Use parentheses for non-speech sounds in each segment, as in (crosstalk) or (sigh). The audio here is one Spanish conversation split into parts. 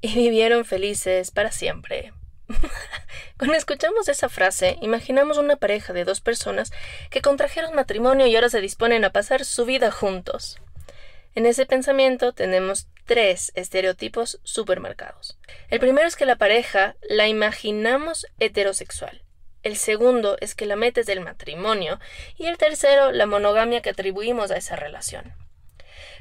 y vivieron felices para siempre. (laughs) Cuando escuchamos esa frase, imaginamos una pareja de dos personas que contrajeron matrimonio y ahora se disponen a pasar su vida juntos. En ese pensamiento tenemos tres estereotipos supermercados. El primero es que la pareja la imaginamos heterosexual. El segundo es que la metes del matrimonio. Y el tercero, la monogamia que atribuimos a esa relación.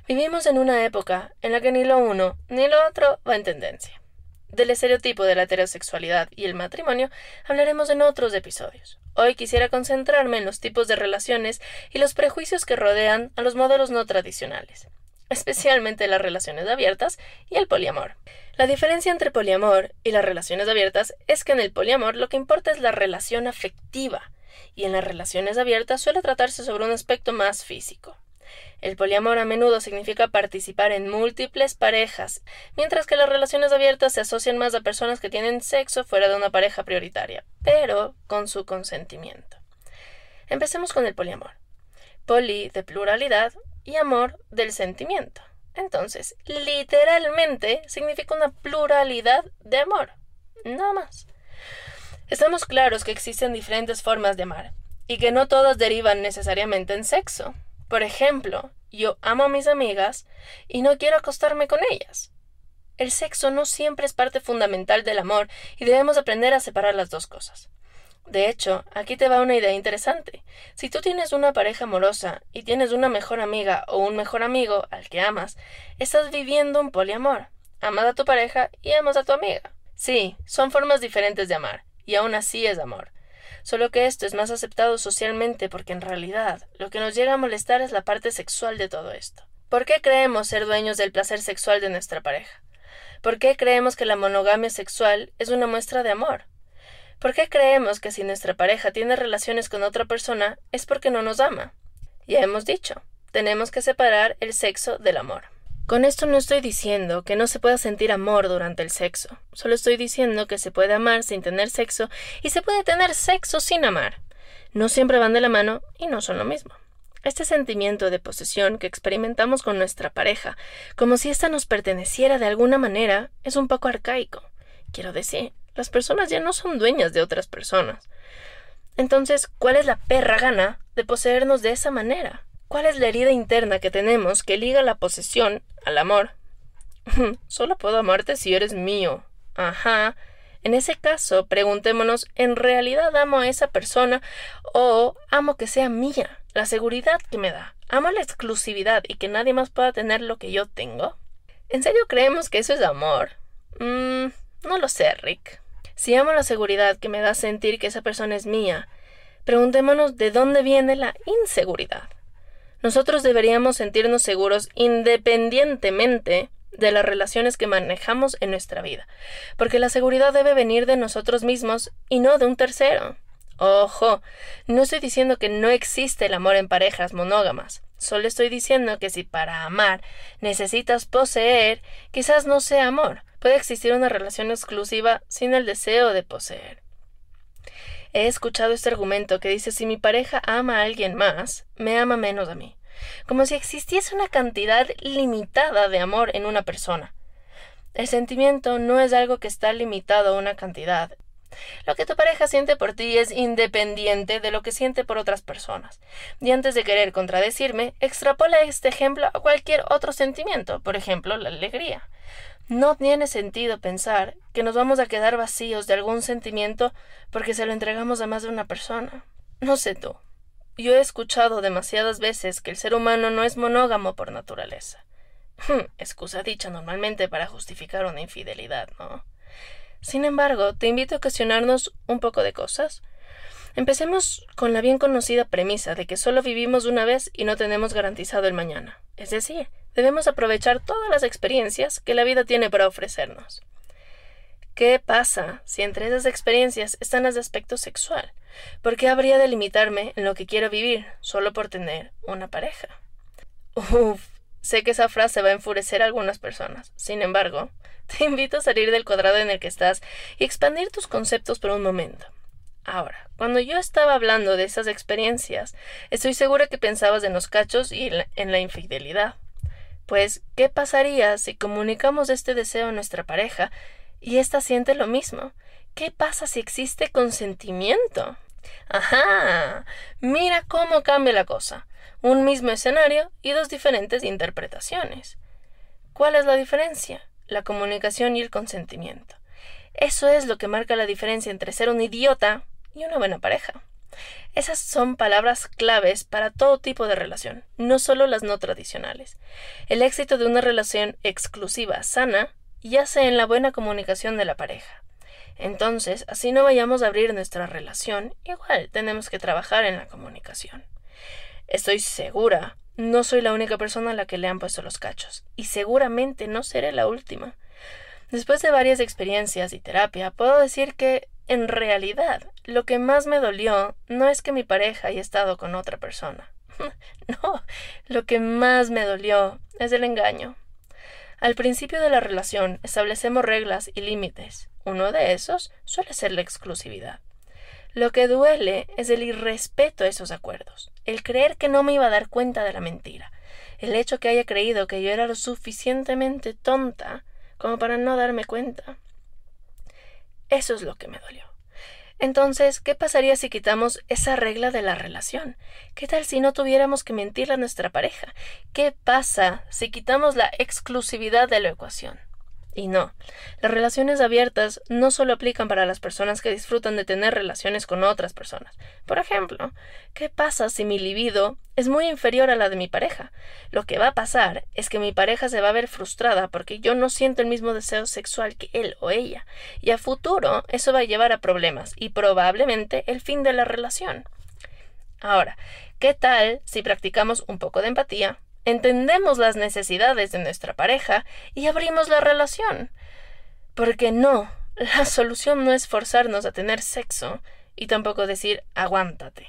Vivimos en una época en la que ni lo uno ni lo otro va en tendencia. Del estereotipo de la heterosexualidad y el matrimonio hablaremos en otros episodios. Hoy quisiera concentrarme en los tipos de relaciones y los prejuicios que rodean a los modelos no tradicionales, especialmente las relaciones abiertas y el poliamor. La diferencia entre poliamor y las relaciones abiertas es que en el poliamor lo que importa es la relación afectiva y en las relaciones abiertas suele tratarse sobre un aspecto más físico. El poliamor a menudo significa participar en múltiples parejas, mientras que las relaciones abiertas se asocian más a personas que tienen sexo fuera de una pareja prioritaria, pero con su consentimiento. Empecemos con el poliamor. Poli de pluralidad y amor del sentimiento. Entonces, literalmente significa una pluralidad de amor. Nada más. Estamos claros que existen diferentes formas de amar y que no todas derivan necesariamente en sexo. Por ejemplo, yo amo a mis amigas y no quiero acostarme con ellas. El sexo no siempre es parte fundamental del amor y debemos aprender a separar las dos cosas. De hecho, aquí te va una idea interesante. Si tú tienes una pareja amorosa y tienes una mejor amiga o un mejor amigo al que amas, estás viviendo un poliamor. Amas a tu pareja y amas a tu amiga. Sí, son formas diferentes de amar, y aún así es amor solo que esto es más aceptado socialmente porque en realidad lo que nos llega a molestar es la parte sexual de todo esto. ¿Por qué creemos ser dueños del placer sexual de nuestra pareja? ¿Por qué creemos que la monogamia sexual es una muestra de amor? ¿Por qué creemos que si nuestra pareja tiene relaciones con otra persona es porque no nos ama? Ya hemos dicho, tenemos que separar el sexo del amor. Con esto no estoy diciendo que no se pueda sentir amor durante el sexo, solo estoy diciendo que se puede amar sin tener sexo y se puede tener sexo sin amar. No siempre van de la mano y no son lo mismo. Este sentimiento de posesión que experimentamos con nuestra pareja, como si ésta nos perteneciera de alguna manera, es un poco arcaico. Quiero decir, las personas ya no son dueñas de otras personas. Entonces, ¿cuál es la perra gana de poseernos de esa manera? ¿Cuál es la herida interna que tenemos que liga la posesión al amor? (laughs) Solo puedo amarte si eres mío. Ajá. En ese caso, preguntémonos, ¿en realidad amo a esa persona o amo que sea mía? La seguridad que me da. ¿Amo la exclusividad y que nadie más pueda tener lo que yo tengo? ¿En serio creemos que eso es amor? Mmm, no lo sé, Rick. Si amo la seguridad que me da sentir que esa persona es mía, preguntémonos de dónde viene la inseguridad. Nosotros deberíamos sentirnos seguros independientemente de las relaciones que manejamos en nuestra vida, porque la seguridad debe venir de nosotros mismos y no de un tercero. Ojo, no estoy diciendo que no existe el amor en parejas monógamas, solo estoy diciendo que si para amar necesitas poseer, quizás no sea amor, puede existir una relación exclusiva sin el deseo de poseer. He escuchado este argumento que dice si mi pareja ama a alguien más, me ama menos a mí, como si existiese una cantidad limitada de amor en una persona. El sentimiento no es algo que está limitado a una cantidad. Lo que tu pareja siente por ti es independiente de lo que siente por otras personas. Y antes de querer contradecirme, extrapola este ejemplo a cualquier otro sentimiento, por ejemplo, la alegría. No tiene sentido pensar que nos vamos a quedar vacíos de algún sentimiento porque se lo entregamos a más de una persona. No sé tú. Yo he escuchado demasiadas veces que el ser humano no es monógamo por naturaleza. Excusa dicha normalmente para justificar una infidelidad, ¿no? Sin embargo, te invito a cuestionarnos un poco de cosas. Empecemos con la bien conocida premisa de que solo vivimos una vez y no tenemos garantizado el mañana. Es decir, debemos aprovechar todas las experiencias que la vida tiene para ofrecernos. ¿Qué pasa si entre esas experiencias están las de aspecto sexual? ¿Por qué habría de limitarme en lo que quiero vivir solo por tener una pareja? Uf, sé que esa frase va a enfurecer a algunas personas. Sin embargo, (laughs) te invito a salir del cuadrado en el que estás y expandir tus conceptos por un momento. Ahora, cuando yo estaba hablando de esas experiencias, estoy segura que pensabas en los cachos y en la infidelidad. Pues, ¿qué pasaría si comunicamos este deseo a nuestra pareja y ésta siente lo mismo? ¿Qué pasa si existe consentimiento? Ajá. Mira cómo cambia la cosa. Un mismo escenario y dos diferentes interpretaciones. ¿Cuál es la diferencia? La comunicación y el consentimiento. Eso es lo que marca la diferencia entre ser un idiota y una buena pareja. Esas son palabras claves para todo tipo de relación, no solo las no tradicionales. El éxito de una relación exclusiva sana yace en la buena comunicación de la pareja. Entonces, así no vayamos a abrir nuestra relación, igual tenemos que trabajar en la comunicación. Estoy segura, no soy la única persona a la que le han puesto los cachos, y seguramente no seré la última. Después de varias experiencias y terapia, puedo decir que en realidad, lo que más me dolió no es que mi pareja haya estado con otra persona. (laughs) no, lo que más me dolió es el engaño. Al principio de la relación establecemos reglas y límites. Uno de esos suele ser la exclusividad. Lo que duele es el irrespeto a esos acuerdos, el creer que no me iba a dar cuenta de la mentira, el hecho que haya creído que yo era lo suficientemente tonta como para no darme cuenta. Eso es lo que me dolió. Entonces, ¿qué pasaría si quitamos esa regla de la relación? ¿Qué tal si no tuviéramos que mentirle a nuestra pareja? ¿Qué pasa si quitamos la exclusividad de la ecuación? Y no, las relaciones abiertas no solo aplican para las personas que disfrutan de tener relaciones con otras personas. Por ejemplo, ¿qué pasa si mi libido es muy inferior a la de mi pareja? Lo que va a pasar es que mi pareja se va a ver frustrada porque yo no siento el mismo deseo sexual que él o ella, y a futuro eso va a llevar a problemas y probablemente el fin de la relación. Ahora, ¿qué tal si practicamos un poco de empatía, entendemos las necesidades de nuestra pareja y abrimos la relación. Porque no, la solución no es forzarnos a tener sexo y tampoco decir aguántate.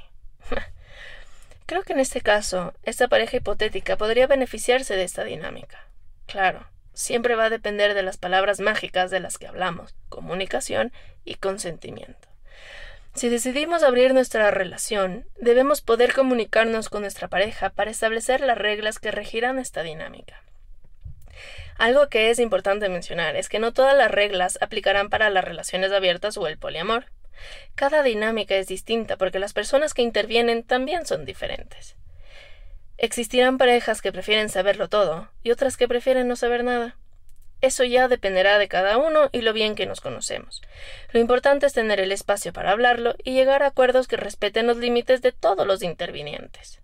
(laughs) Creo que en este caso, esta pareja hipotética podría beneficiarse de esta dinámica. Claro, siempre va a depender de las palabras mágicas de las que hablamos, comunicación y consentimiento. Si decidimos abrir nuestra relación, debemos poder comunicarnos con nuestra pareja para establecer las reglas que regirán esta dinámica. Algo que es importante mencionar es que no todas las reglas aplicarán para las relaciones abiertas o el poliamor. Cada dinámica es distinta porque las personas que intervienen también son diferentes. Existirán parejas que prefieren saberlo todo y otras que prefieren no saber nada. Eso ya dependerá de cada uno y lo bien que nos conocemos. Lo importante es tener el espacio para hablarlo y llegar a acuerdos que respeten los límites de todos los intervinientes.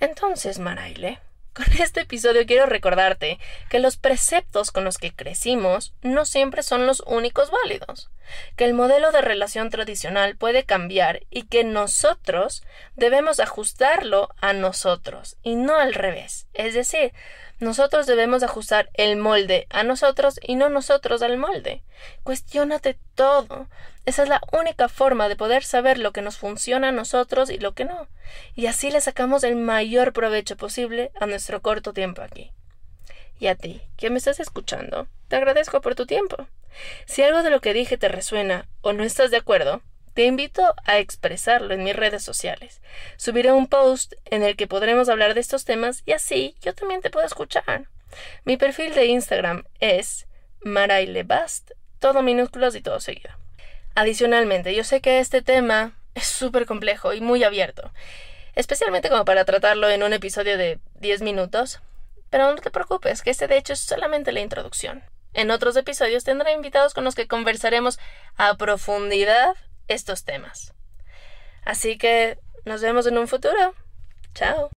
Entonces, Maraile, con (laughs) este episodio quiero recordarte que los preceptos con los que crecimos no siempre son los únicos válidos, que el modelo de relación tradicional puede cambiar y que nosotros debemos ajustarlo a nosotros y no al revés. Es decir, nosotros debemos ajustar el molde a nosotros y no nosotros al molde. Cuestiónate todo. Esa es la única forma de poder saber lo que nos funciona a nosotros y lo que no. Y así le sacamos el mayor provecho posible a nuestro corto tiempo aquí. Y a ti, que me estás escuchando, te agradezco por tu tiempo. Si algo de lo que dije te resuena o no estás de acuerdo, te invito a expresarlo en mis redes sociales. Subiré un post en el que podremos hablar de estos temas y así yo también te puedo escuchar. Mi perfil de Instagram es marailebast, todo minúsculos y todo seguido. Adicionalmente, yo sé que este tema es súper complejo y muy abierto, especialmente como para tratarlo en un episodio de 10 minutos, pero no te preocupes, que este de hecho es solamente la introducción. En otros episodios tendré invitados con los que conversaremos a profundidad estos temas. Así que nos vemos en un futuro. Chao.